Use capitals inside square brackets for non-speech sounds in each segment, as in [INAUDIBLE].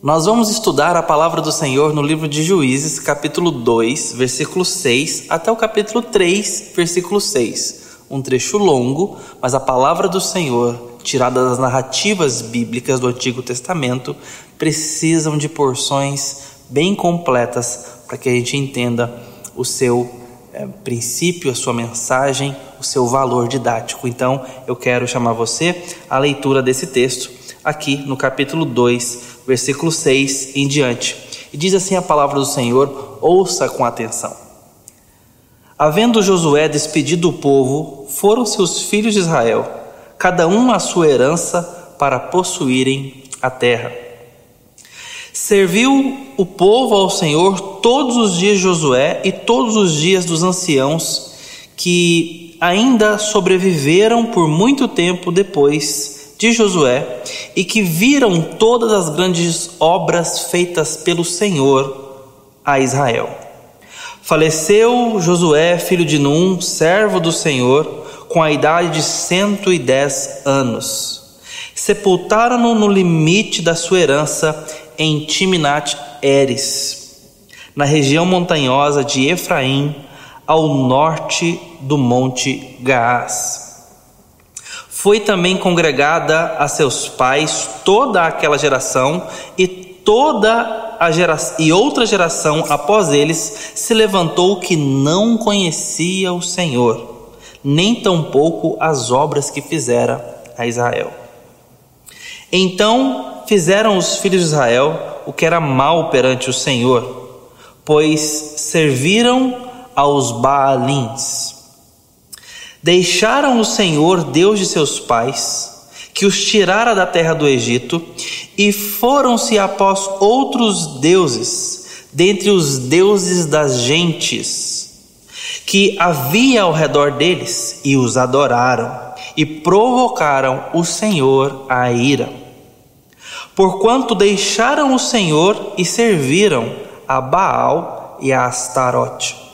Nós vamos estudar a palavra do Senhor no livro de Juízes, capítulo 2, versículo 6, até o capítulo 3, versículo 6. Um trecho longo, mas a palavra do Senhor, tirada das narrativas bíblicas do Antigo Testamento, precisam de porções bem completas para que a gente entenda o seu é, princípio, a sua mensagem, o seu valor didático. Então, eu quero chamar você à leitura desse texto aqui no capítulo 2, versículo 6 em diante. E diz assim a palavra do Senhor: ouça com atenção. Havendo Josué despedido o povo, foram-se os filhos de Israel, cada um a sua herança, para possuírem a terra. Serviu o povo ao Senhor todos os dias de Josué e todos os dias dos anciãos que ainda sobreviveram por muito tempo depois de Josué e que viram todas as grandes obras feitas pelo Senhor a Israel. Faleceu Josué, filho de Num, servo do Senhor, com a idade de cento e dez anos. Sepultaram-no no limite da sua herança em Timnat Eres, na região montanhosa de Efraim, ao norte do monte Gaás. Foi também congregada a seus pais toda aquela geração e toda a geração e outra geração após eles se levantou que não conhecia o Senhor, nem tampouco as obras que fizera a Israel. Então fizeram os filhos de Israel o que era mal perante o Senhor, pois serviram aos Baalins Deixaram o Senhor, Deus de seus pais, que os tirara da terra do Egito, e foram-se após outros deuses, dentre os deuses das gentes, que havia ao redor deles, e os adoraram, e provocaram o Senhor a ira. Porquanto deixaram o Senhor e serviram a Baal e a Astarote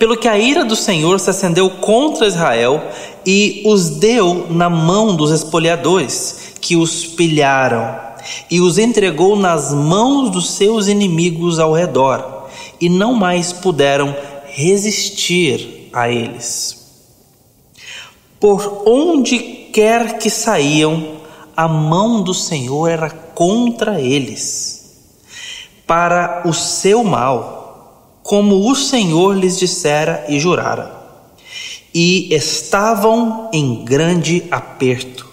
pelo que a ira do Senhor se acendeu contra Israel e os deu na mão dos espoliadores, que os pilharam, e os entregou nas mãos dos seus inimigos ao redor, e não mais puderam resistir a eles. Por onde quer que saíam, a mão do Senhor era contra eles, para o seu mal como o Senhor lhes dissera e jurara. E estavam em grande aperto.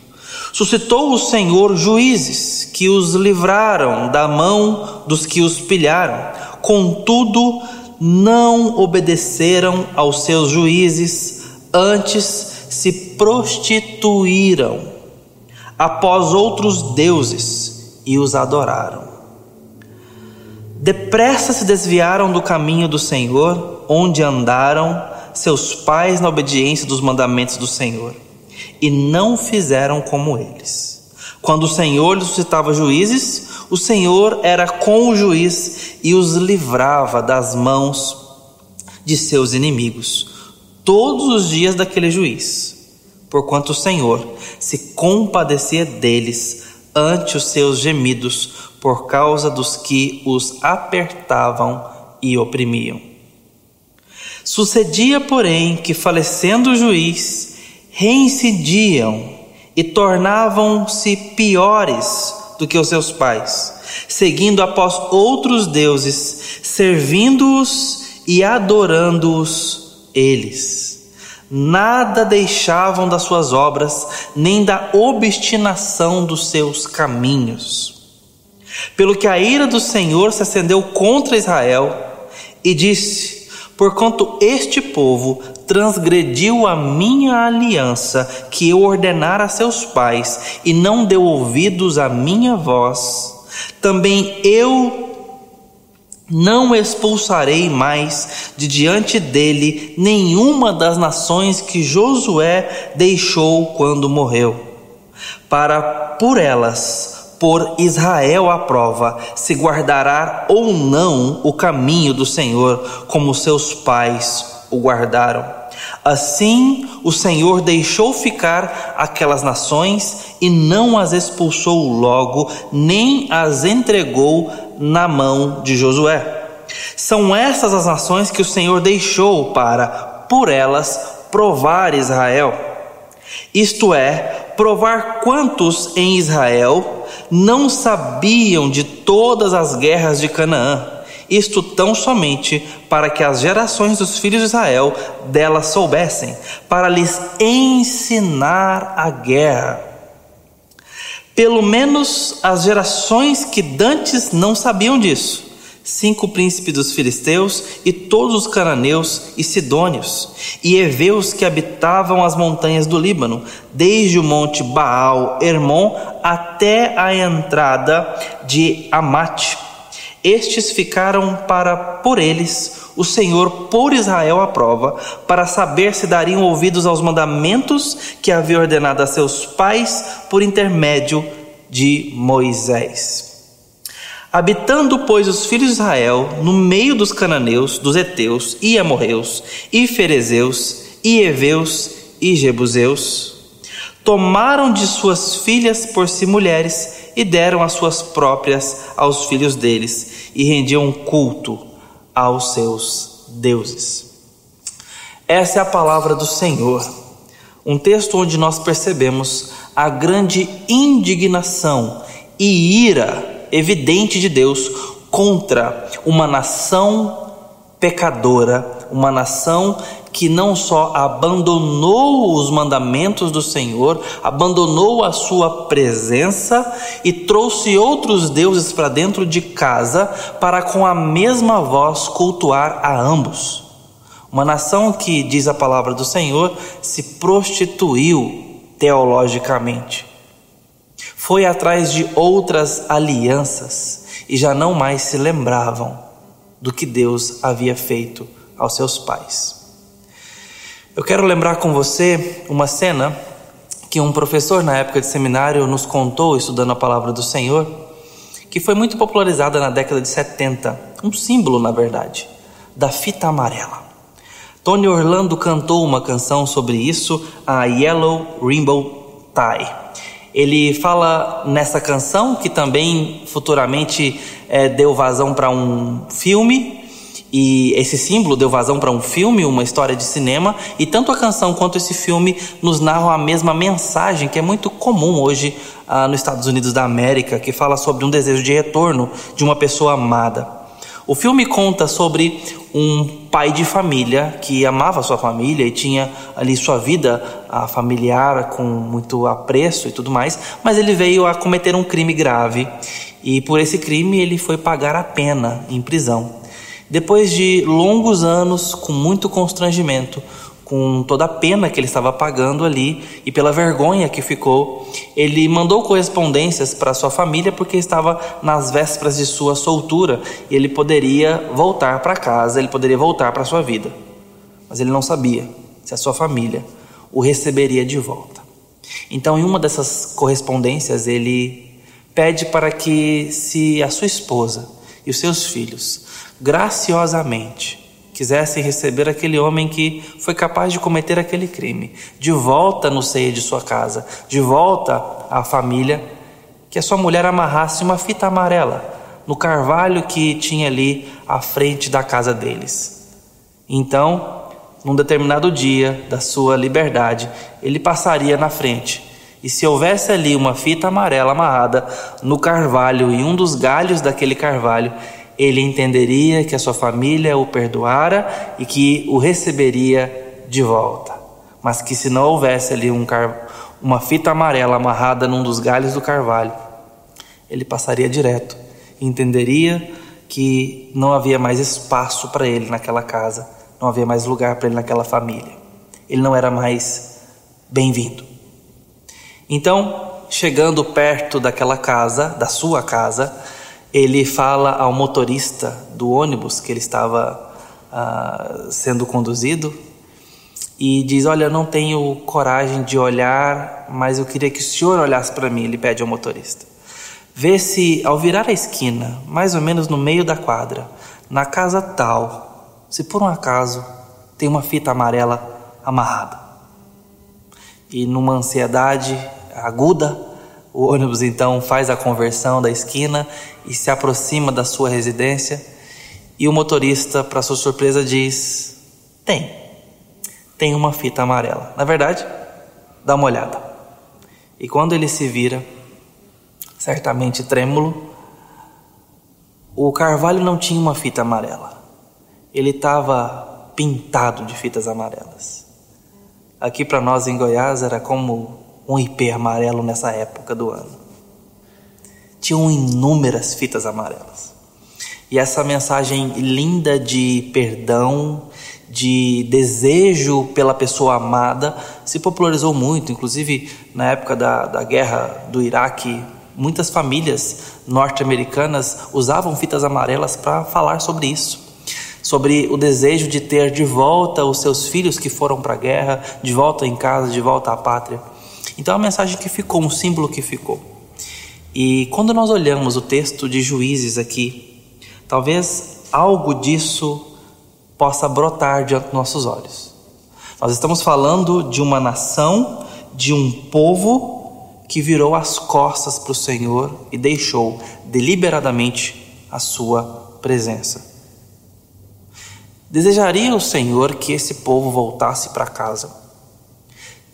Suscitou o Senhor juízes que os livraram da mão dos que os pilharam, contudo, não obedeceram aos seus juízes, antes se prostituíram após outros deuses e os adoraram. Depressa se desviaram do caminho do Senhor, onde andaram seus pais na obediência dos mandamentos do Senhor, e não fizeram como eles. Quando o Senhor lhes suscitava juízes, o Senhor era com o juiz e os livrava das mãos de seus inimigos, todos os dias daquele juiz, porquanto o Senhor se compadecia deles ante os seus gemidos por causa dos que os apertavam e oprimiam. Sucedia, porém, que falecendo o juiz, reincidiam e tornavam-se piores do que os seus pais, seguindo após outros deuses, servindo-os e adorando-os eles. Nada deixavam das suas obras, nem da obstinação dos seus caminhos. Pelo que a ira do Senhor se acendeu contra Israel e disse: Porquanto este povo transgrediu a minha aliança que eu ordenara a seus pais e não deu ouvidos à minha voz, também eu não expulsarei mais de diante dele nenhuma das nações que Josué deixou quando morreu, para por elas por Israel à prova, se guardará ou não o caminho do Senhor, como seus pais o guardaram. Assim o Senhor deixou ficar aquelas nações e não as expulsou logo, nem as entregou na mão de Josué. São essas as nações que o Senhor deixou para, por elas, provar Israel. Isto é, provar quantos em Israel não sabiam de todas as guerras de Canaã isto tão somente para que as gerações dos filhos de Israel dela soubessem, para lhes ensinar a guerra. Pelo menos as gerações que dantes não sabiam disso, cinco príncipes dos filisteus e todos os cananeus e sidônios e heveus que habitavam as montanhas do Líbano, desde o monte Baal, Hermon, até a entrada de Amate estes ficaram para, por eles, o Senhor por Israel à prova, para saber se dariam ouvidos aos mandamentos que havia ordenado a seus pais por intermédio de Moisés. Habitando, pois, os filhos de Israel no meio dos cananeus, dos heteus e amorreus, e ferezeus, e heveus e jebuseus, tomaram de suas filhas por si mulheres e deram as suas próprias aos filhos deles e rendiam culto aos seus deuses. Essa é a palavra do Senhor, um texto onde nós percebemos a grande indignação e ira evidente de Deus contra uma nação pecadora, uma nação que não só abandonou os mandamentos do Senhor, abandonou a sua presença e trouxe outros deuses para dentro de casa para com a mesma voz cultuar a ambos. Uma nação que, diz a palavra do Senhor, se prostituiu teologicamente. Foi atrás de outras alianças e já não mais se lembravam do que Deus havia feito aos seus pais. Eu quero lembrar com você uma cena que um professor na época de seminário nos contou, estudando a palavra do Senhor, que foi muito popularizada na década de 70, um símbolo, na verdade, da fita amarela. Tony Orlando cantou uma canção sobre isso, a Yellow Rainbow Tie. Ele fala nessa canção, que também futuramente é, deu vazão para um filme, e esse símbolo deu vazão para um filme, uma história de cinema, e tanto a canção quanto esse filme nos narram a mesma mensagem que é muito comum hoje ah, nos Estados Unidos da América, que fala sobre um desejo de retorno de uma pessoa amada. O filme conta sobre um pai de família que amava sua família e tinha ali sua vida ah, familiar com muito apreço e tudo mais, mas ele veio a cometer um crime grave e por esse crime ele foi pagar a pena em prisão. Depois de longos anos com muito constrangimento, com toda a pena que ele estava pagando ali e pela vergonha que ficou, ele mandou correspondências para sua família porque estava nas vésperas de sua soltura e ele poderia voltar para casa, ele poderia voltar para sua vida. Mas ele não sabia se a sua família o receberia de volta. Então, em uma dessas correspondências, ele pede para que se a sua esposa e os seus filhos graciosamente quisessem receber aquele homem que foi capaz de cometer aquele crime, de volta no seio de sua casa, de volta à família, que a sua mulher amarrasse uma fita amarela no carvalho que tinha ali à frente da casa deles. Então, num determinado dia da sua liberdade, ele passaria na frente. E se houvesse ali uma fita amarela amarrada no carvalho e um dos galhos daquele carvalho, ele entenderia que a sua família o perdoara e que o receberia de volta. Mas que se não houvesse ali um car... uma fita amarela amarrada num dos galhos do carvalho, ele passaria direto entenderia que não havia mais espaço para ele naquela casa, não havia mais lugar para ele naquela família. Ele não era mais bem-vindo. Então, chegando perto daquela casa, da sua casa, ele fala ao motorista do ônibus que ele estava uh, sendo conduzido e diz: Olha, eu não tenho coragem de olhar, mas eu queria que o senhor olhasse para mim. Ele pede ao motorista. Vê se, ao virar a esquina, mais ou menos no meio da quadra, na casa tal, se por um acaso tem uma fita amarela amarrada. E numa ansiedade aguda, o ônibus então faz a conversão da esquina e se aproxima da sua residência. E o motorista, para sua surpresa, diz: Tem, tem uma fita amarela. Na verdade, dá uma olhada. E quando ele se vira, certamente trêmulo, o carvalho não tinha uma fita amarela. Ele estava pintado de fitas amarelas. Aqui para nós em Goiás era como um IP amarelo nessa época do ano. Tinham inúmeras fitas amarelas. E essa mensagem linda de perdão, de desejo pela pessoa amada, se popularizou muito. Inclusive, na época da, da guerra do Iraque, muitas famílias norte-americanas usavam fitas amarelas para falar sobre isso. Sobre o desejo de ter de volta os seus filhos que foram para a guerra, de volta em casa, de volta à pátria. Então, uma mensagem que ficou, um símbolo que ficou. E quando nós olhamos o texto de Juízes aqui, talvez algo disso possa brotar diante dos nossos olhos. Nós estamos falando de uma nação, de um povo que virou as costas para o Senhor e deixou deliberadamente a sua presença. Desejaria o Senhor que esse povo voltasse para casa.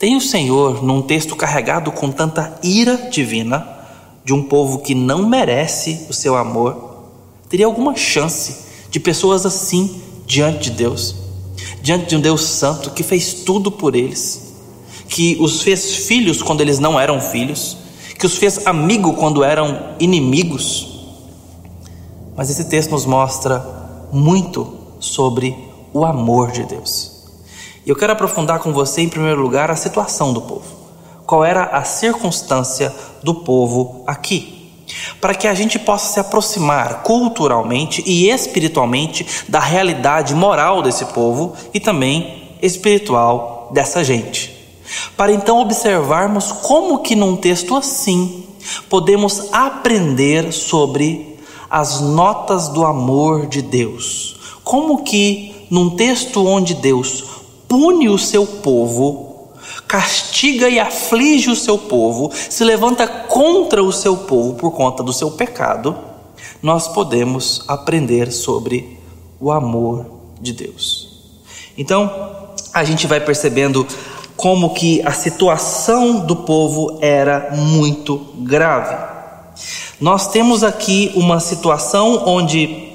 Tem o Senhor, num texto carregado com tanta ira divina, de um povo que não merece o seu amor, teria alguma chance de pessoas assim diante de Deus, diante de um Deus santo que fez tudo por eles, que os fez filhos quando eles não eram filhos, que os fez amigo quando eram inimigos. Mas esse texto nos mostra muito sobre o amor de Deus. Eu quero aprofundar com você, em primeiro lugar, a situação do povo. Qual era a circunstância do povo aqui? para que a gente possa se aproximar culturalmente e espiritualmente da realidade moral desse povo e também espiritual dessa gente. Para então observarmos como que num texto assim podemos aprender sobre as notas do amor de Deus. Como que num texto onde Deus pune o seu povo, castiga e aflige o seu povo, se levanta contra o seu povo por conta do seu pecado, nós podemos aprender sobre o amor de Deus. Então, a gente vai percebendo como que a situação do povo era muito grave. Nós temos aqui uma situação onde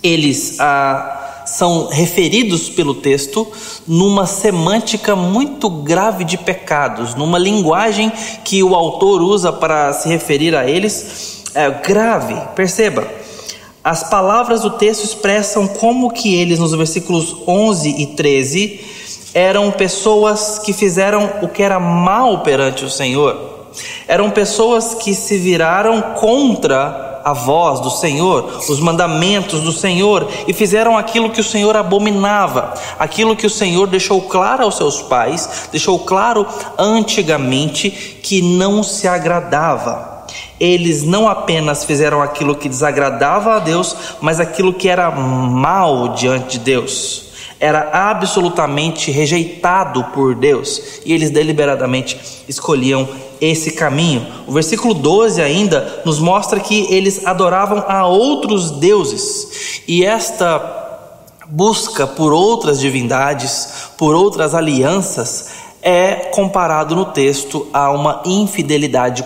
eles ah, são referidos pelo texto numa semântica muito grave de pecados, numa linguagem que o autor usa para se referir a eles é grave. Perceba, as palavras do texto expressam como que eles nos versículos 11 e 13 eram pessoas que fizeram o que era mal perante o Senhor. Eram pessoas que se viraram contra a voz do Senhor, os mandamentos do Senhor e fizeram aquilo que o Senhor abominava, aquilo que o Senhor deixou claro aos seus pais, deixou claro antigamente que não se agradava. Eles não apenas fizeram aquilo que desagradava a Deus, mas aquilo que era mal diante de Deus era absolutamente rejeitado por Deus e eles deliberadamente escolhiam esse caminho. O versículo 12 ainda nos mostra que eles adoravam a outros deuses e esta busca por outras divindades, por outras alianças, é comparado no texto a uma infidelidade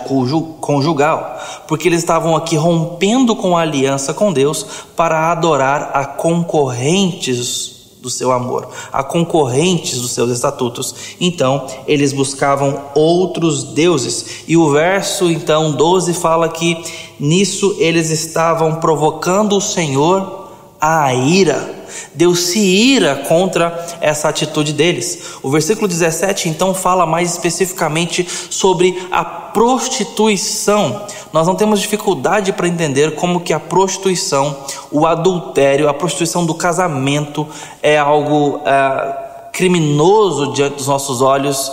conjugal, porque eles estavam aqui rompendo com a aliança com Deus para adorar a concorrentes do seu amor, a concorrentes dos seus estatutos. Então, eles buscavam outros deuses. E o verso então 12 fala que nisso eles estavam provocando o Senhor a ira. Deus se ira contra essa atitude deles. O versículo 17 então fala mais especificamente sobre a prostituição. Nós não temos dificuldade para entender como que a prostituição, o adultério, a prostituição do casamento é algo é, criminoso diante dos nossos olhos,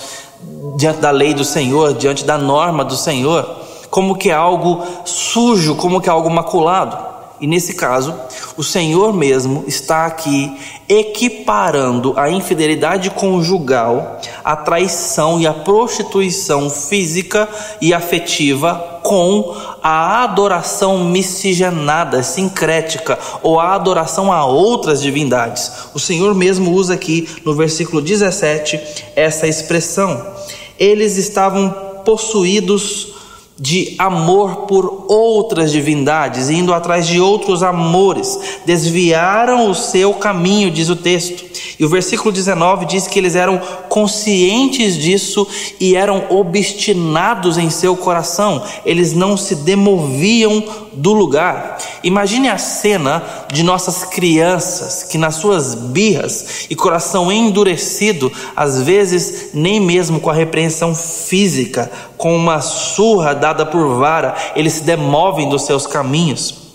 diante da lei do Senhor, diante da norma do Senhor, como que é algo sujo, como que é algo maculado. E nesse caso, O Senhor mesmo está aqui equiparando a infidelidade conjugal, a traição e a prostituição física e afetiva com a adoração miscigenada, sincrética, ou a adoração a outras divindades. O Senhor mesmo usa aqui no versículo 17 essa expressão. Eles estavam possuídos de amor por outras divindades, indo atrás de outros amores, desviaram o seu caminho, diz o texto. E o versículo 19 diz que eles eram conscientes disso e eram obstinados em seu coração, eles não se demoviam do lugar. Imagine a cena de nossas crianças que, nas suas birras e coração endurecido, às vezes nem mesmo com a repreensão física, com uma surra dada por vara, eles se demovem dos seus caminhos.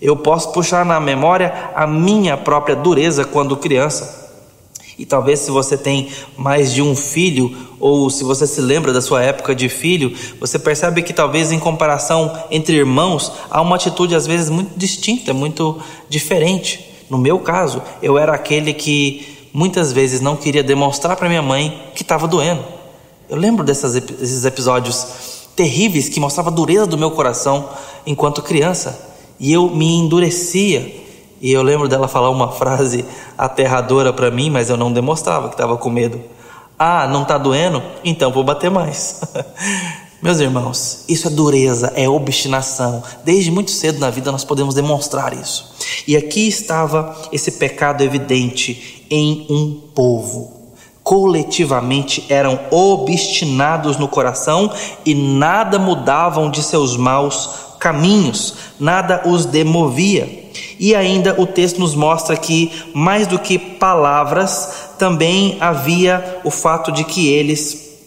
Eu posso puxar na memória a minha própria dureza quando criança. E talvez se você tem mais de um filho, ou se você se lembra da sua época de filho, você percebe que talvez em comparação entre irmãos há uma atitude às vezes muito distinta, muito diferente. No meu caso, eu era aquele que muitas vezes não queria demonstrar para minha mãe que estava doendo. Eu lembro desses episódios terríveis que mostrava a dureza do meu coração enquanto criança. E eu me endurecia e eu lembro dela falar uma frase aterradora para mim, mas eu não demonstrava que estava com medo. Ah, não está doendo? Então vou bater mais. [LAUGHS] Meus irmãos, isso é dureza, é obstinação. Desde muito cedo na vida nós podemos demonstrar isso. E aqui estava esse pecado evidente em um povo. Coletivamente eram obstinados no coração e nada mudavam de seus maus caminhos, nada os demovia. E ainda o texto nos mostra que, mais do que palavras, também havia o fato de que eles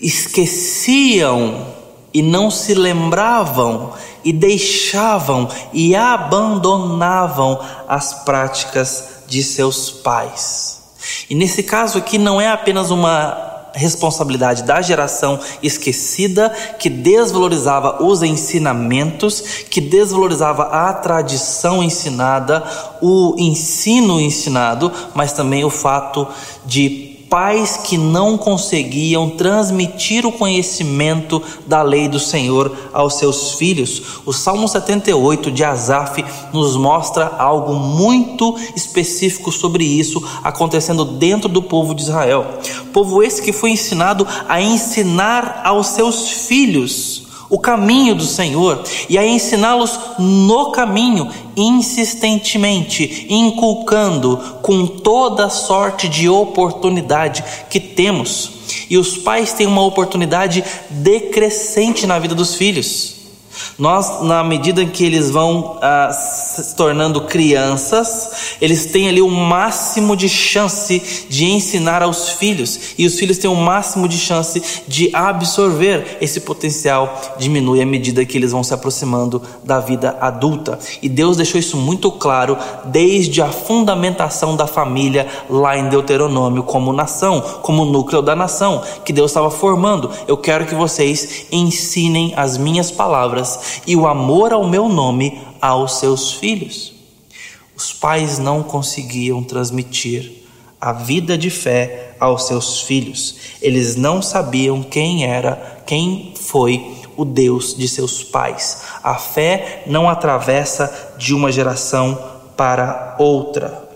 esqueciam e não se lembravam e deixavam e abandonavam as práticas de seus pais. E nesse caso aqui não é apenas uma responsabilidade da geração esquecida que desvalorizava os ensinamentos, que desvalorizava a tradição ensinada, o ensino ensinado, mas também o fato de pais que não conseguiam transmitir o conhecimento da lei do Senhor aos seus filhos. O Salmo 78 de Asaf nos mostra algo muito específico sobre isso acontecendo dentro do povo de Israel. Povo esse que foi ensinado a ensinar aos seus filhos o caminho do Senhor e a ensiná-los no caminho insistentemente, inculcando com toda sorte de oportunidade que temos. E os pais têm uma oportunidade decrescente na vida dos filhos. Nós, na medida que eles vão ah, se tornando crianças, eles têm ali o máximo de chance de ensinar aos filhos, e os filhos têm o máximo de chance de absorver esse potencial, diminui à medida que eles vão se aproximando da vida adulta. E Deus deixou isso muito claro desde a fundamentação da família lá em Deuteronômio, como nação, como núcleo da nação, que Deus estava formando. Eu quero que vocês ensinem as minhas palavras e o amor ao meu nome aos seus filhos. Os pais não conseguiam transmitir a vida de fé aos seus filhos. Eles não sabiam quem era, quem foi o Deus de seus pais. A fé não atravessa de uma geração para outra.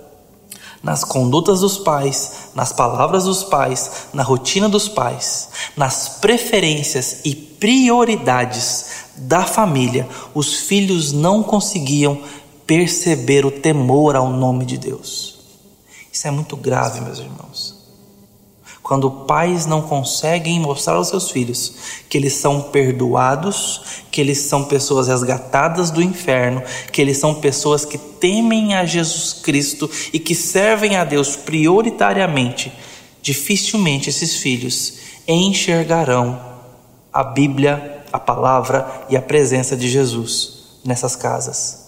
Nas condutas dos pais, nas palavras dos pais, na rotina dos pais, nas preferências e prioridades da família, os filhos não conseguiam perceber o temor ao nome de Deus. Isso é muito grave, meus irmãos. Quando pais não conseguem mostrar aos seus filhos que eles são perdoados, que eles são pessoas resgatadas do inferno, que eles são pessoas que temem a Jesus Cristo e que servem a Deus prioritariamente, dificilmente esses filhos enxergarão a Bíblia a palavra e a presença de Jesus nessas casas.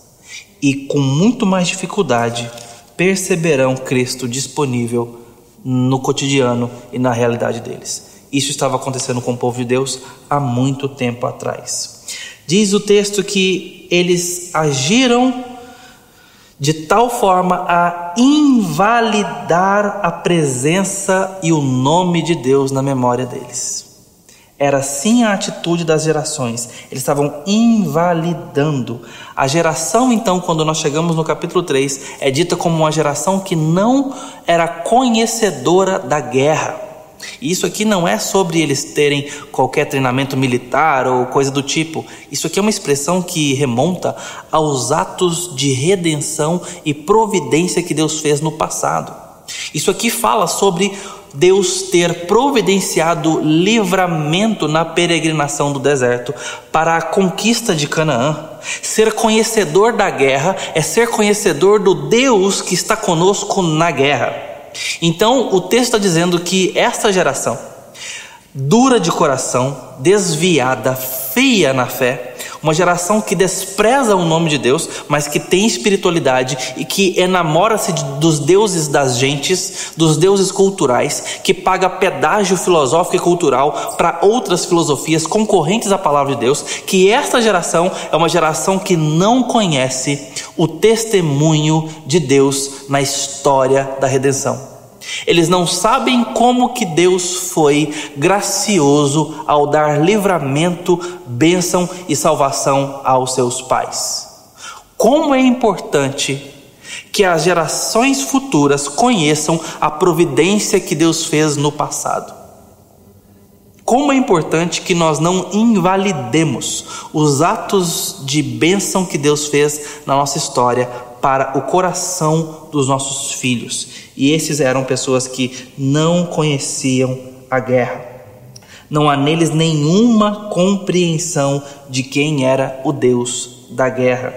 E com muito mais dificuldade perceberão Cristo disponível no cotidiano e na realidade deles. Isso estava acontecendo com o povo de Deus há muito tempo atrás. Diz o texto que eles agiram de tal forma a invalidar a presença e o nome de Deus na memória deles. Era assim a atitude das gerações. Eles estavam invalidando. A geração, então, quando nós chegamos no capítulo 3, é dita como uma geração que não era conhecedora da guerra. E isso aqui não é sobre eles terem qualquer treinamento militar ou coisa do tipo. Isso aqui é uma expressão que remonta aos atos de redenção e providência que Deus fez no passado. Isso aqui fala sobre Deus ter providenciado livramento na peregrinação do deserto para a conquista de Canaã. Ser conhecedor da guerra é ser conhecedor do Deus que está conosco na guerra. Então, o texto está dizendo que esta geração, dura de coração, desviada, feia na fé, uma geração que despreza o nome de Deus, mas que tem espiritualidade e que enamora-se dos deuses das gentes, dos deuses culturais, que paga pedágio filosófico e cultural para outras filosofias concorrentes à palavra de Deus, que esta geração é uma geração que não conhece o testemunho de Deus na história da redenção. Eles não sabem como que Deus foi gracioso ao dar livramento, bênção e salvação aos seus pais. Como é importante que as gerações futuras conheçam a providência que Deus fez no passado. Como é importante que nós não invalidemos os atos de bênção que Deus fez na nossa história para o coração dos nossos filhos. E esses eram pessoas que não conheciam a guerra. Não há neles nenhuma compreensão de quem era o Deus da guerra.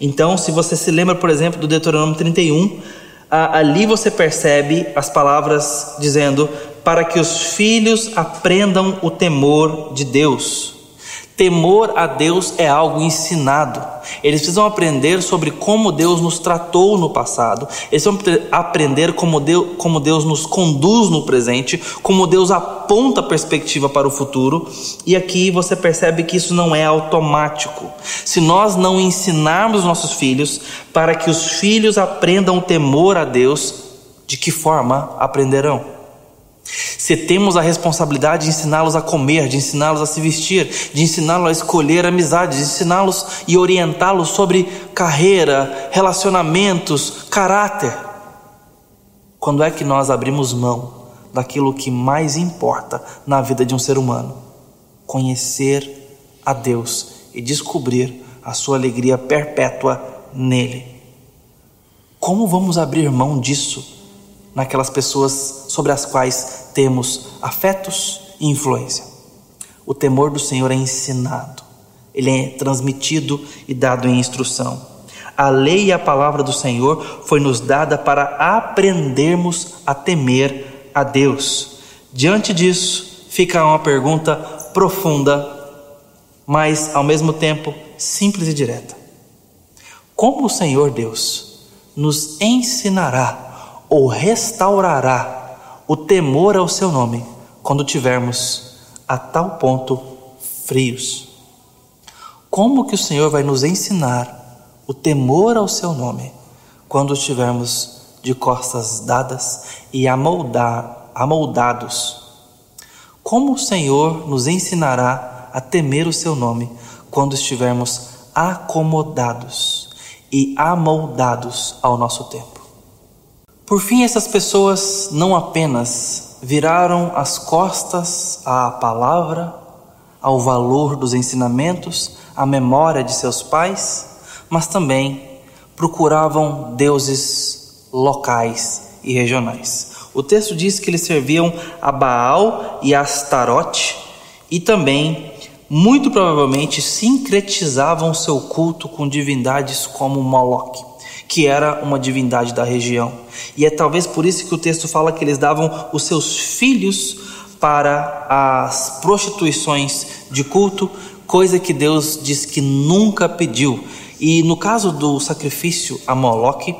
Então, se você se lembra, por exemplo, do Deuteronômio 31, ali você percebe as palavras dizendo: para que os filhos aprendam o temor de Deus. Temor a Deus é algo ensinado. Eles precisam aprender sobre como Deus nos tratou no passado. Eles precisam aprender como Deus, como Deus nos conduz no presente, como Deus aponta a perspectiva para o futuro. E aqui você percebe que isso não é automático. Se nós não ensinarmos nossos filhos para que os filhos aprendam o temor a Deus, de que forma aprenderão? Se temos a responsabilidade de ensiná-los a comer, de ensiná-los a se vestir, de ensiná-los a escolher amizades, de ensiná-los e orientá-los sobre carreira, relacionamentos, caráter. Quando é que nós abrimos mão daquilo que mais importa na vida de um ser humano? Conhecer a Deus e descobrir a sua alegria perpétua nele. Como vamos abrir mão disso? Naquelas pessoas sobre as quais temos afetos e influência. O temor do Senhor é ensinado, ele é transmitido e dado em instrução. A lei e a palavra do Senhor foi nos dada para aprendermos a temer a Deus. Diante disso, fica uma pergunta profunda, mas ao mesmo tempo simples e direta. Como o Senhor Deus nos ensinará ou restaurará o temor ao seu nome quando tivermos a tal ponto frios. Como que o Senhor vai nos ensinar o temor ao seu nome quando estivermos de costas dadas e amoldar, amoldados? Como o Senhor nos ensinará a temer o seu nome quando estivermos acomodados e amoldados ao nosso tempo? Por fim, essas pessoas não apenas viraram as costas à palavra, ao valor dos ensinamentos, à memória de seus pais, mas também procuravam deuses locais e regionais. O texto diz que eles serviam a Baal e a Astarote e também, muito provavelmente, sincretizavam seu culto com divindades como Moloque que era uma divindade da região. E é talvez por isso que o texto fala que eles davam os seus filhos para as prostituições de culto, coisa que Deus diz que nunca pediu. E no caso do sacrifício a Moloque,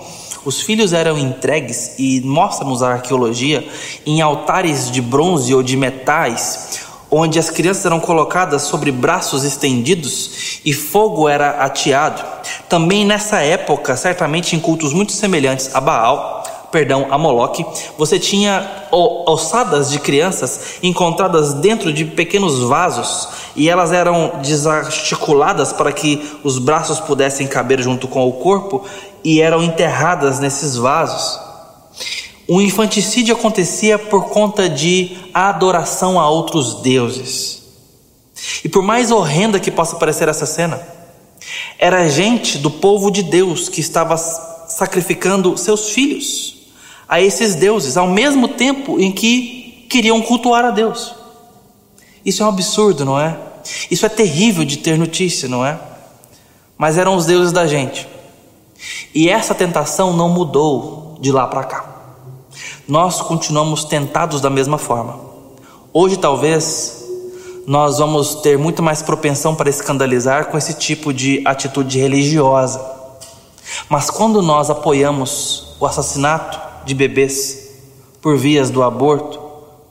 os filhos eram entregues, e mostra-nos a arqueologia, em altares de bronze ou de metais, onde as crianças eram colocadas sobre braços estendidos e fogo era ateado. Também nessa época, certamente em cultos muito semelhantes a Baal, perdão, a Moloque, você tinha ossadas de crianças encontradas dentro de pequenos vasos e elas eram desarticuladas para que os braços pudessem caber junto com o corpo e eram enterradas nesses vasos. O infanticídio acontecia por conta de adoração a outros deuses. E por mais horrenda que possa parecer essa cena, era gente do povo de Deus que estava sacrificando seus filhos a esses deuses, ao mesmo tempo em que queriam cultuar a Deus. Isso é um absurdo, não é? Isso é terrível de ter notícia, não é? Mas eram os deuses da gente. E essa tentação não mudou de lá para cá nós continuamos tentados da mesma forma. Hoje, talvez, nós vamos ter muito mais propensão para escandalizar com esse tipo de atitude religiosa. Mas quando nós apoiamos o assassinato de bebês por vias do aborto,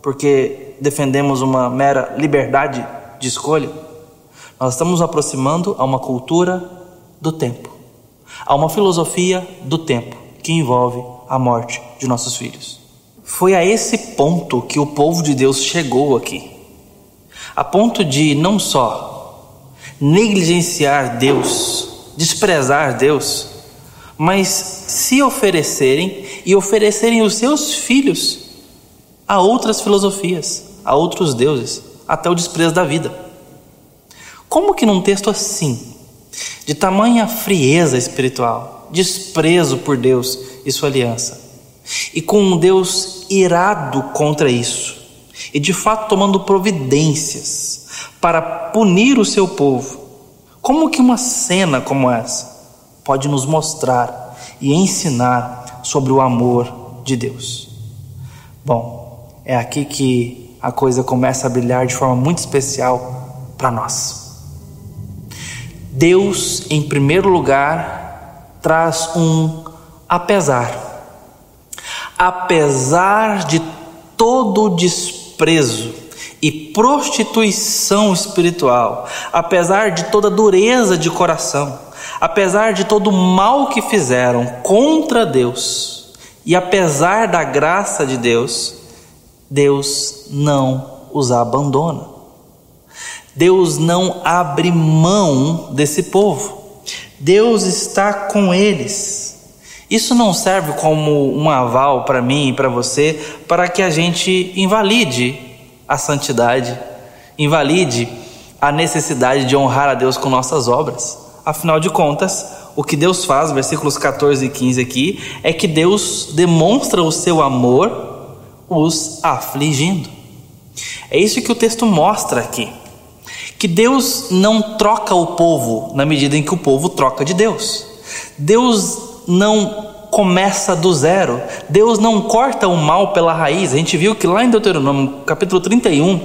porque defendemos uma mera liberdade de escolha, nós estamos aproximando a uma cultura do tempo, a uma filosofia do tempo que envolve a morte de nossos filhos. Foi a esse ponto que o povo de Deus chegou aqui. A ponto de não só negligenciar Deus, desprezar Deus, mas se oferecerem e oferecerem os seus filhos a outras filosofias, a outros deuses, até o desprezo da vida. Como que num texto assim, de tamanha frieza espiritual, desprezo por Deus e sua aliança, e com um Deus irado contra isso, e de fato tomando providências para punir o seu povo. Como que uma cena como essa pode nos mostrar e ensinar sobre o amor de Deus? Bom, é aqui que a coisa começa a brilhar de forma muito especial para nós. Deus, em primeiro lugar, traz um apesar apesar de todo o desprezo e prostituição espiritual, apesar de toda dureza de coração, apesar de todo o mal que fizeram contra Deus, e apesar da graça de Deus, Deus não os abandona. Deus não abre mão desse povo. Deus está com eles. Isso não serve como um aval para mim e para você para que a gente invalide a santidade, invalide a necessidade de honrar a Deus com nossas obras. Afinal de contas, o que Deus faz, versículos 14 e 15 aqui, é que Deus demonstra o seu amor os afligindo. É isso que o texto mostra aqui. Que Deus não troca o povo na medida em que o povo troca de Deus. Deus não começa do zero. Deus não corta o mal pela raiz. A gente viu que lá em Deuteronômio, capítulo 31,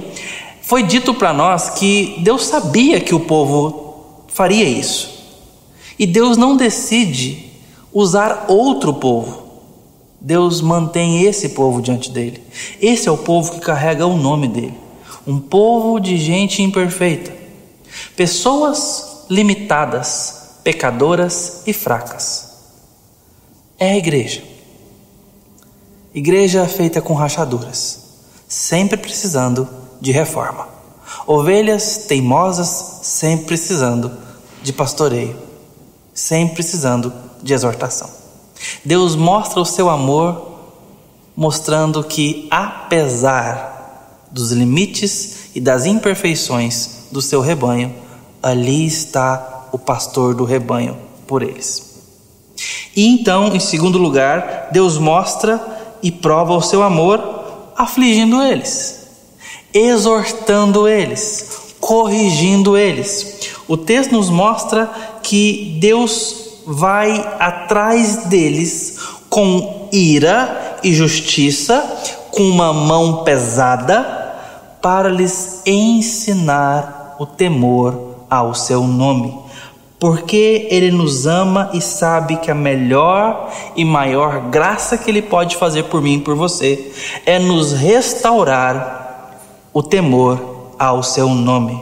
foi dito para nós que Deus sabia que o povo faria isso. E Deus não decide usar outro povo. Deus mantém esse povo diante dele. Esse é o povo que carrega o nome dele. Um povo de gente imperfeita. Pessoas limitadas, pecadoras e fracas é a igreja. Igreja feita com rachaduras, sempre precisando de reforma. Ovelhas teimosas, sempre precisando de pastoreio, sempre precisando de exortação. Deus mostra o seu amor, mostrando que, apesar dos limites e das imperfeições do seu rebanho, ali está o pastor do rebanho por eles. E então, em segundo lugar, Deus mostra e prova o seu amor afligindo eles, exortando eles, corrigindo eles. O texto nos mostra que Deus vai atrás deles com ira e justiça, com uma mão pesada, para lhes ensinar o temor ao seu nome porque Ele nos ama e sabe que a melhor e maior graça que Ele pode fazer por mim e por você é nos restaurar o temor ao seu nome.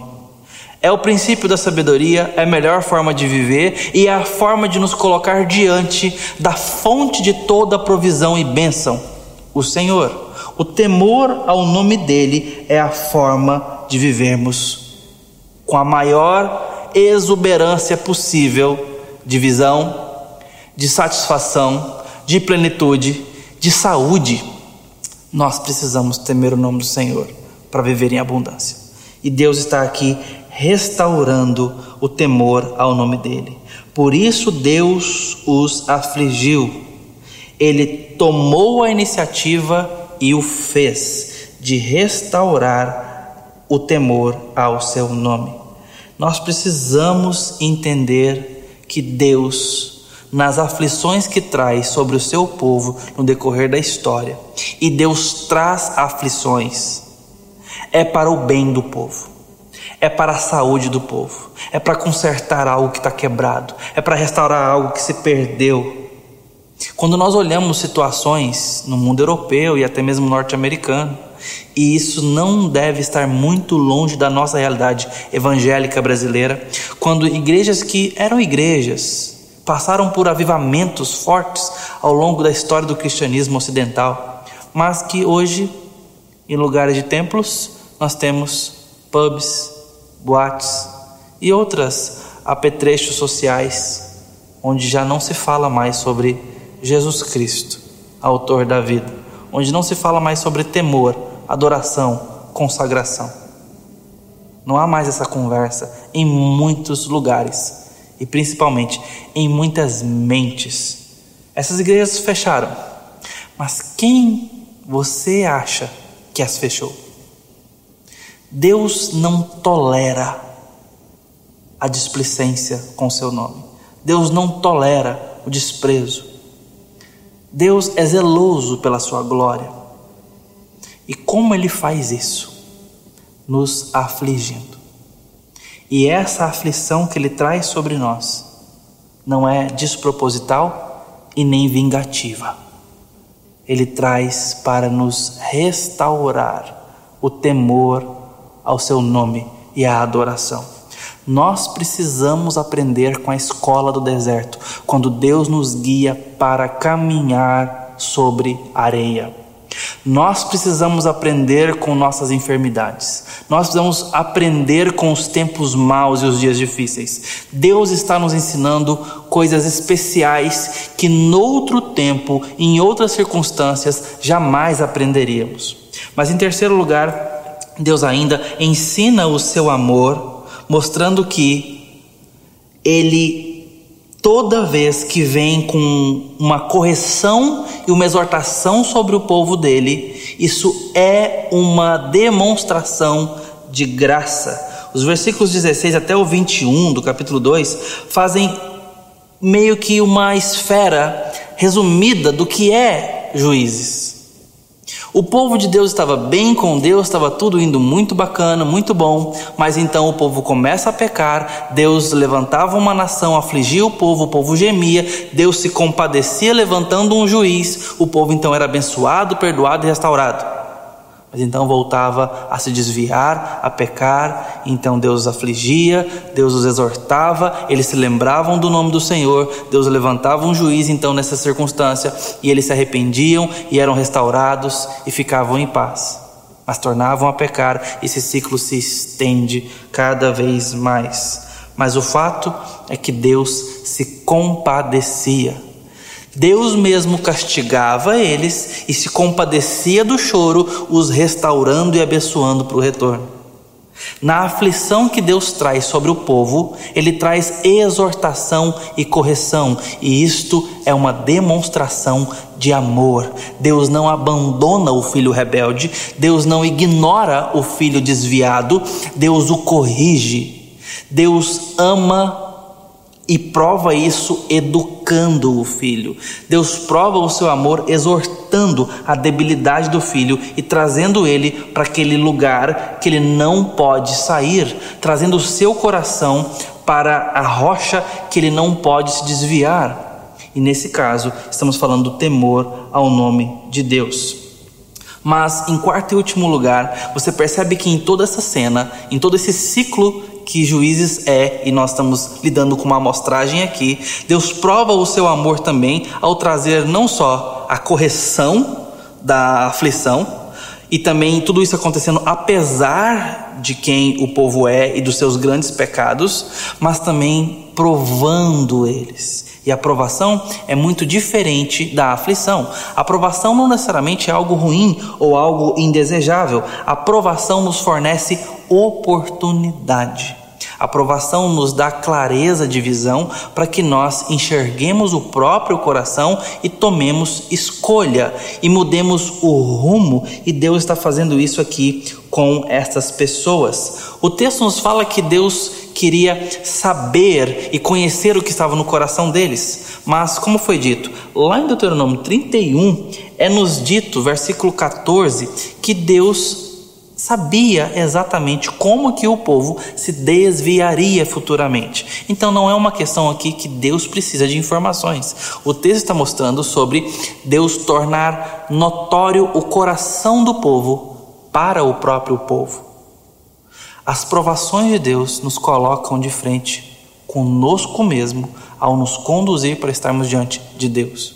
É o princípio da sabedoria, é a melhor forma de viver e é a forma de nos colocar diante da fonte de toda provisão e bênção, o Senhor. O temor ao nome dele é a forma de vivermos com a maior exuberância possível de visão, de satisfação, de plenitude, de saúde. Nós precisamos temer o nome do Senhor para viver em abundância. E Deus está aqui restaurando o temor ao nome dele. Por isso Deus os afligiu. Ele tomou a iniciativa e o fez de restaurar o temor ao seu nome. Nós precisamos entender que Deus, nas aflições que traz sobre o seu povo no decorrer da história, e Deus traz aflições, é para o bem do povo é para a saúde do povo, é para consertar algo que está quebrado, é para restaurar algo que se perdeu. Quando nós olhamos situações no mundo europeu e até mesmo norte-americano, e isso não deve estar muito longe da nossa realidade evangélica brasileira, quando igrejas que eram igrejas passaram por avivamentos fortes ao longo da história do cristianismo ocidental, mas que hoje, em lugares de templos, nós temos pubs, boates e outras apetrechos sociais, onde já não se fala mais sobre Jesus Cristo, autor da vida, onde não se fala mais sobre temor, adoração, consagração. Não há mais essa conversa em muitos lugares e principalmente em muitas mentes. Essas igrejas fecharam, mas quem você acha que as fechou? Deus não tolera a displicência com seu nome. Deus não tolera o desprezo. Deus é zeloso pela sua glória. E como ele faz isso? Nos afligindo. E essa aflição que ele traz sobre nós não é desproposital e nem vingativa. Ele traz para nos restaurar o temor ao seu nome e à adoração. Nós precisamos aprender com a escola do deserto, quando Deus nos guia para caminhar sobre areia. Nós precisamos aprender com nossas enfermidades. Nós precisamos aprender com os tempos maus e os dias difíceis. Deus está nos ensinando coisas especiais que noutro tempo, em outras circunstâncias, jamais aprenderíamos. Mas em terceiro lugar, Deus ainda ensina o seu amor, mostrando que Ele, toda vez que vem com uma correção e uma exortação sobre o povo dele, isso é uma demonstração de graça. Os versículos 16 até o 21 do capítulo 2 fazem meio que uma esfera resumida do que é juízes. O povo de Deus estava bem com Deus, estava tudo indo muito bacana, muito bom, mas então o povo começa a pecar, Deus levantava uma nação, afligia o povo, o povo gemia, Deus se compadecia levantando um juiz, o povo então era abençoado, perdoado e restaurado. Mas então voltava a se desviar, a pecar, então Deus os afligia, Deus os exortava, eles se lembravam do nome do Senhor, Deus levantava um juiz então nessa circunstância, e eles se arrependiam e eram restaurados e ficavam em paz. Mas tornavam a pecar, esse ciclo se estende cada vez mais. Mas o fato é que Deus se compadecia Deus mesmo castigava eles e se compadecia do choro, os restaurando e abençoando para o retorno. Na aflição que Deus traz sobre o povo, Ele traz exortação e correção, e isto é uma demonstração de amor. Deus não abandona o filho rebelde, Deus não ignora o filho desviado, Deus o corrige. Deus ama e prova isso educando o filho. Deus prova o seu amor exortando a debilidade do filho e trazendo ele para aquele lugar que ele não pode sair, trazendo o seu coração para a rocha que ele não pode se desviar. E nesse caso, estamos falando do temor ao nome de Deus. Mas, em quarto e último lugar, você percebe que em toda essa cena, em todo esse ciclo que Juízes é, e nós estamos lidando com uma amostragem aqui, Deus prova o seu amor também ao trazer não só a correção da aflição, e também tudo isso acontecendo apesar de quem o povo é e dos seus grandes pecados, mas também provando eles. E a provação é muito diferente da aflição. A provação não necessariamente é algo ruim ou algo indesejável. A provação nos fornece oportunidade. A aprovação nos dá clareza de visão para que nós enxerguemos o próprio coração e tomemos escolha e mudemos o rumo, e Deus está fazendo isso aqui com estas pessoas. O texto nos fala que Deus queria saber e conhecer o que estava no coração deles. Mas, como foi dito, lá em Deuteronômio 31, é nos dito, versículo 14, que Deus sabia exatamente como que o povo se desviaria futuramente. Então não é uma questão aqui que Deus precisa de informações. O texto está mostrando sobre Deus tornar notório o coração do povo para o próprio povo. As provações de Deus nos colocam de frente conosco mesmo ao nos conduzir para estarmos diante de Deus.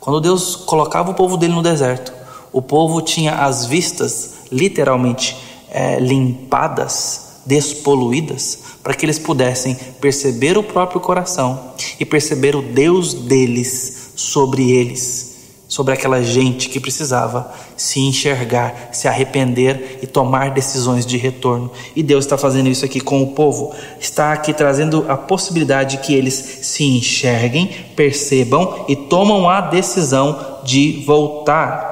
Quando Deus colocava o povo dele no deserto, o povo tinha as vistas literalmente é, limpadas, despoluídas, para que eles pudessem perceber o próprio coração e perceber o Deus deles sobre eles, sobre aquela gente que precisava se enxergar, se arrepender e tomar decisões de retorno. E Deus está fazendo isso aqui com o povo, está aqui trazendo a possibilidade que eles se enxerguem, percebam e tomam a decisão de voltar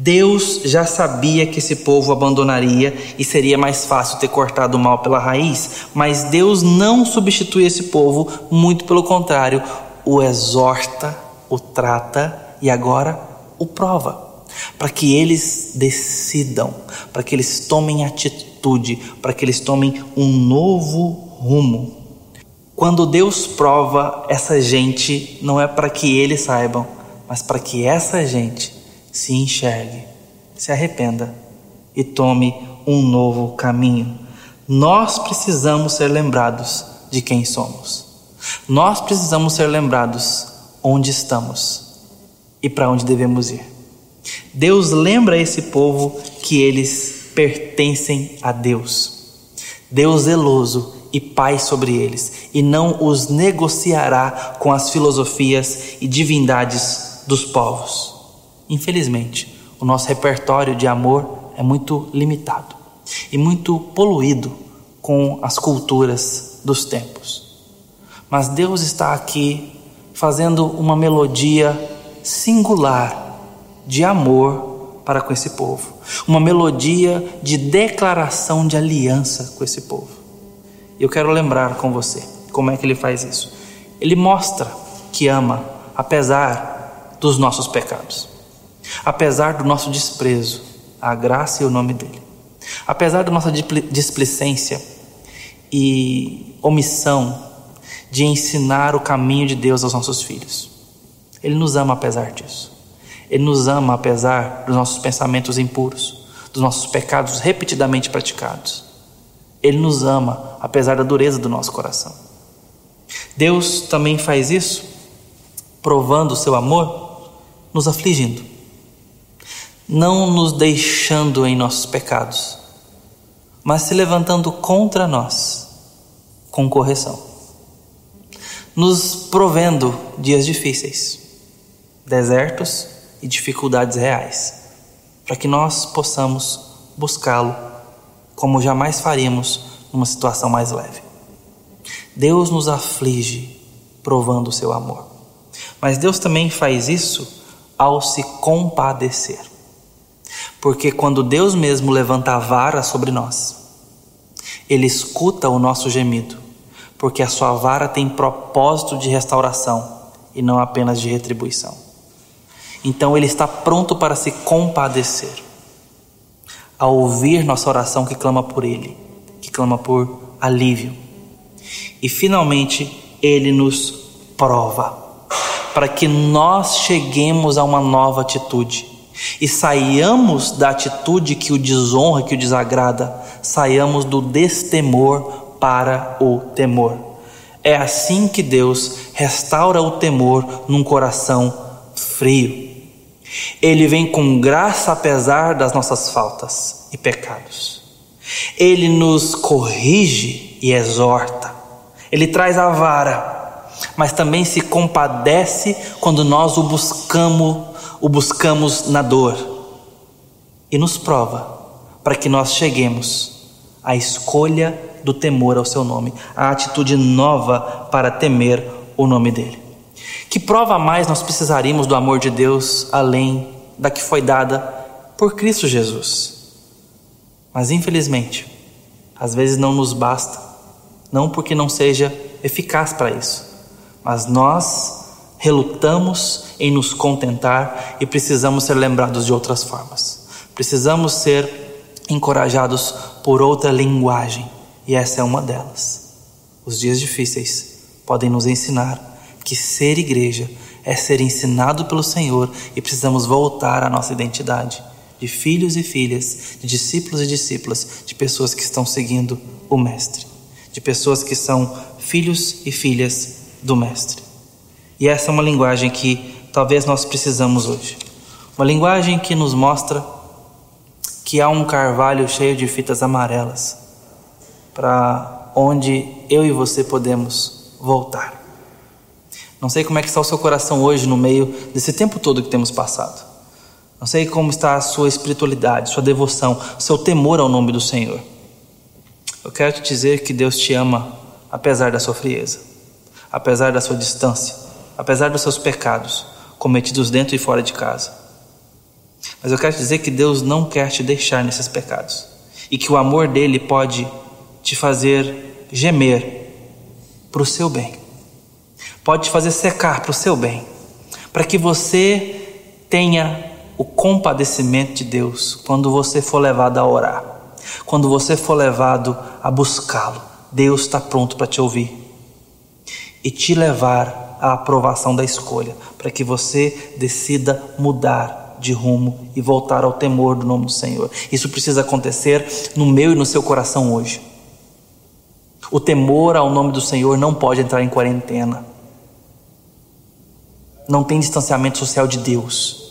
Deus já sabia que esse povo abandonaria e seria mais fácil ter cortado o mal pela raiz, mas Deus não substitui esse povo, muito pelo contrário, o exorta, o trata e agora o prova, para que eles decidam, para que eles tomem atitude, para que eles tomem um novo rumo. Quando Deus prova essa gente, não é para que eles saibam, mas para que essa gente se enxergue, se arrependa e tome um novo caminho. Nós precisamos ser lembrados de quem somos. Nós precisamos ser lembrados onde estamos e para onde devemos ir. Deus lembra esse povo que eles pertencem a Deus. Deus zeloso e Pai sobre eles, e não os negociará com as filosofias e divindades dos povos. Infelizmente, o nosso repertório de amor é muito limitado e muito poluído com as culturas dos tempos. Mas Deus está aqui fazendo uma melodia singular de amor para com esse povo, uma melodia de declaração de aliança com esse povo. Eu quero lembrar com você como é que ele faz isso. Ele mostra que ama, apesar dos nossos pecados apesar do nosso desprezo à graça e ao nome dele, apesar da nossa displicência e omissão de ensinar o caminho de Deus aos nossos filhos. Ele nos ama apesar disso. Ele nos ama apesar dos nossos pensamentos impuros, dos nossos pecados repetidamente praticados. Ele nos ama apesar da dureza do nosso coração. Deus também faz isso, provando o seu amor, nos afligindo não nos deixando em nossos pecados, mas se levantando contra nós com correção, nos provendo dias difíceis, desertos e dificuldades reais, para que nós possamos buscá-lo como jamais faríamos numa situação mais leve. Deus nos aflige provando o seu amor, mas Deus também faz isso ao se compadecer. Porque quando Deus mesmo levanta a vara sobre nós, Ele escuta o nosso gemido, porque a sua vara tem propósito de restauração e não apenas de retribuição. Então Ele está pronto para se compadecer, a ouvir nossa oração que clama por Ele, que clama por alívio. E finalmente Ele nos prova, para que nós cheguemos a uma nova atitude e saiamos da atitude que o desonra, que o desagrada, saiamos do destemor para o temor. É assim que Deus restaura o temor num coração frio. Ele vem com graça apesar das nossas faltas e pecados. Ele nos corrige e exorta. Ele traz a vara, mas também se compadece quando nós o buscamos o buscamos na dor e nos prova para que nós cheguemos à escolha do temor ao seu nome, à atitude nova para temer o nome dele. Que prova mais nós precisaríamos do amor de Deus além da que foi dada por Cristo Jesus? Mas infelizmente, às vezes não nos basta, não porque não seja eficaz para isso, mas nós relutamos em nos contentar e precisamos ser lembrados de outras formas. Precisamos ser encorajados por outra linguagem, e essa é uma delas. Os dias difíceis podem nos ensinar que ser igreja é ser ensinado pelo Senhor e precisamos voltar à nossa identidade de filhos e filhas, de discípulos e discípulas, de pessoas que estão seguindo o Mestre, de pessoas que são filhos e filhas do Mestre. E essa é uma linguagem que talvez nós precisamos hoje. Uma linguagem que nos mostra que há um carvalho cheio de fitas amarelas para onde eu e você podemos voltar. Não sei como é que está o seu coração hoje no meio desse tempo todo que temos passado. Não sei como está a sua espiritualidade, sua devoção, seu temor ao nome do Senhor. Eu quero te dizer que Deus te ama apesar da sua frieza, apesar da sua distância, apesar dos seus pecados cometidos dentro e fora de casa. Mas eu quero dizer que Deus não quer te deixar nesses pecados e que o amor dele pode te fazer gemer para o seu bem, pode te fazer secar para o seu bem, para que você tenha o compadecimento de Deus quando você for levado a orar, quando você for levado a buscá-lo. Deus está pronto para te ouvir e te levar a aprovação da escolha, para que você decida mudar de rumo e voltar ao temor do nome do Senhor. Isso precisa acontecer no meu e no seu coração hoje. O temor ao nome do Senhor não pode entrar em quarentena. Não tem distanciamento social de Deus.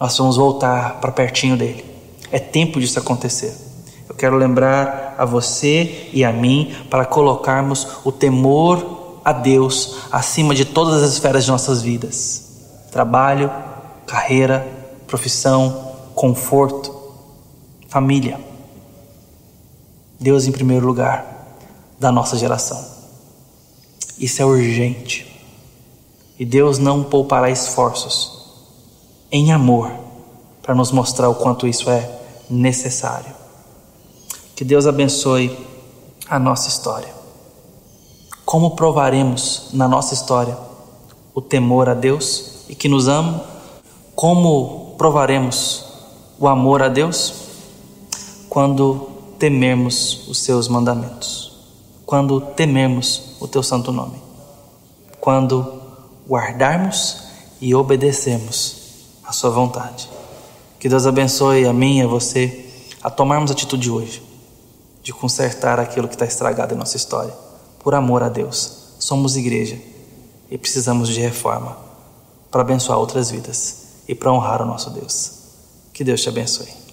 Nós vamos voltar para pertinho dele. É tempo disso acontecer. Eu quero lembrar a você e a mim para colocarmos o temor a Deus acima de todas as esferas de nossas vidas: trabalho, carreira, profissão, conforto, família. Deus em primeiro lugar da nossa geração. Isso é urgente. E Deus não poupará esforços em amor para nos mostrar o quanto isso é necessário. Que Deus abençoe a nossa história. Como provaremos na nossa história o temor a Deus e que nos ama? Como provaremos o amor a Deus? Quando temermos os seus mandamentos, quando temermos o teu santo nome, quando guardarmos e obedecermos a sua vontade. Que Deus abençoe a mim e a você a tomarmos atitude hoje de consertar aquilo que está estragado em nossa história por amor a Deus. Somos igreja e precisamos de reforma para abençoar outras vidas e para honrar o nosso Deus. Que Deus te abençoe.